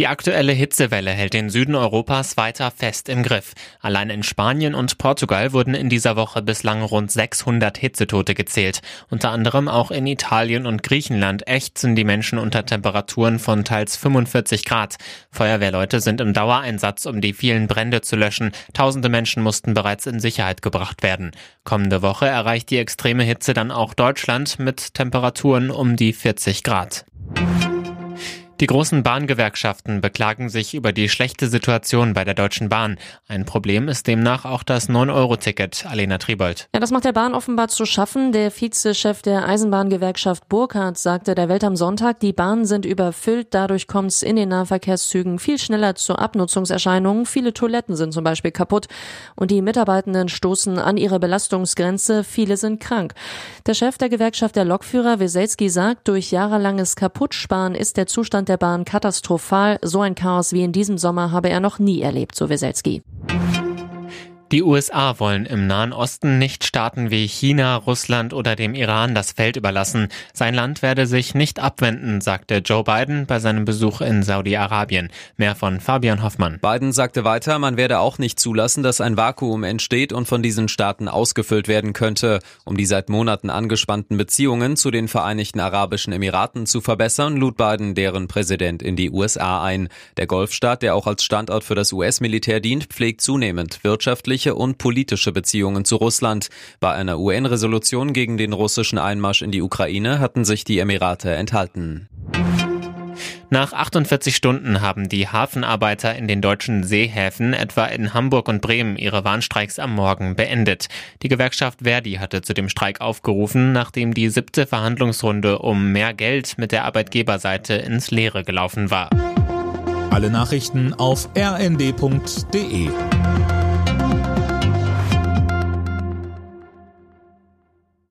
Die aktuelle Hitzewelle hält den Süden Europas weiter fest im Griff. Allein in Spanien und Portugal wurden in dieser Woche bislang rund 600 Hitzetote gezählt. Unter anderem auch in Italien und Griechenland ächzen die Menschen unter Temperaturen von teils 45 Grad. Feuerwehrleute sind im Dauereinsatz, um die vielen Brände zu löschen. Tausende Menschen mussten bereits in Sicherheit gebracht werden. Kommende Woche erreicht die extreme Hitze dann auch Deutschland mit Temperaturen um die 40 Grad. Die großen Bahngewerkschaften beklagen sich über die schlechte Situation bei der Deutschen Bahn. Ein Problem ist demnach auch das 9-Euro-Ticket. Alena Tribold. Ja, das macht der Bahn offenbar zu schaffen. Der Vizechef der Eisenbahngewerkschaft Burkhardt sagte der Welt am Sonntag, die Bahnen sind überfüllt. Dadurch kommt es in den Nahverkehrszügen viel schneller zu Abnutzungserscheinungen. Viele Toiletten sind zum Beispiel kaputt und die Mitarbeitenden stoßen an ihre Belastungsgrenze. Viele sind krank. Der Chef der Gewerkschaft der Lokführer, Weselski, sagt, durch jahrelanges Kaputtsparen ist der Zustand der Bahn katastrophal. So ein Chaos wie in diesem Sommer habe er noch nie erlebt, so Weselski. Die USA wollen im Nahen Osten nicht Staaten wie China, Russland oder dem Iran das Feld überlassen. Sein Land werde sich nicht abwenden, sagte Joe Biden bei seinem Besuch in Saudi-Arabien. Mehr von Fabian Hoffmann. Biden sagte weiter, man werde auch nicht zulassen, dass ein Vakuum entsteht und von diesen Staaten ausgefüllt werden könnte. Um die seit Monaten angespannten Beziehungen zu den Vereinigten Arabischen Emiraten zu verbessern, lud Biden deren Präsident in die USA ein. Der Golfstaat, der auch als Standort für das US-Militär dient, pflegt zunehmend wirtschaftlich wirtschaftliche und politische Beziehungen zu Russland. Bei einer UN-Resolution gegen den russischen Einmarsch in die Ukraine hatten sich die Emirate enthalten. Nach 48 Stunden haben die Hafenarbeiter in den deutschen Seehäfen, etwa in Hamburg und Bremen, ihre Warnstreiks am Morgen beendet. Die Gewerkschaft Verdi hatte zu dem Streik aufgerufen, nachdem die siebte Verhandlungsrunde um mehr Geld mit der Arbeitgeberseite ins Leere gelaufen war. Alle Nachrichten auf rnd.de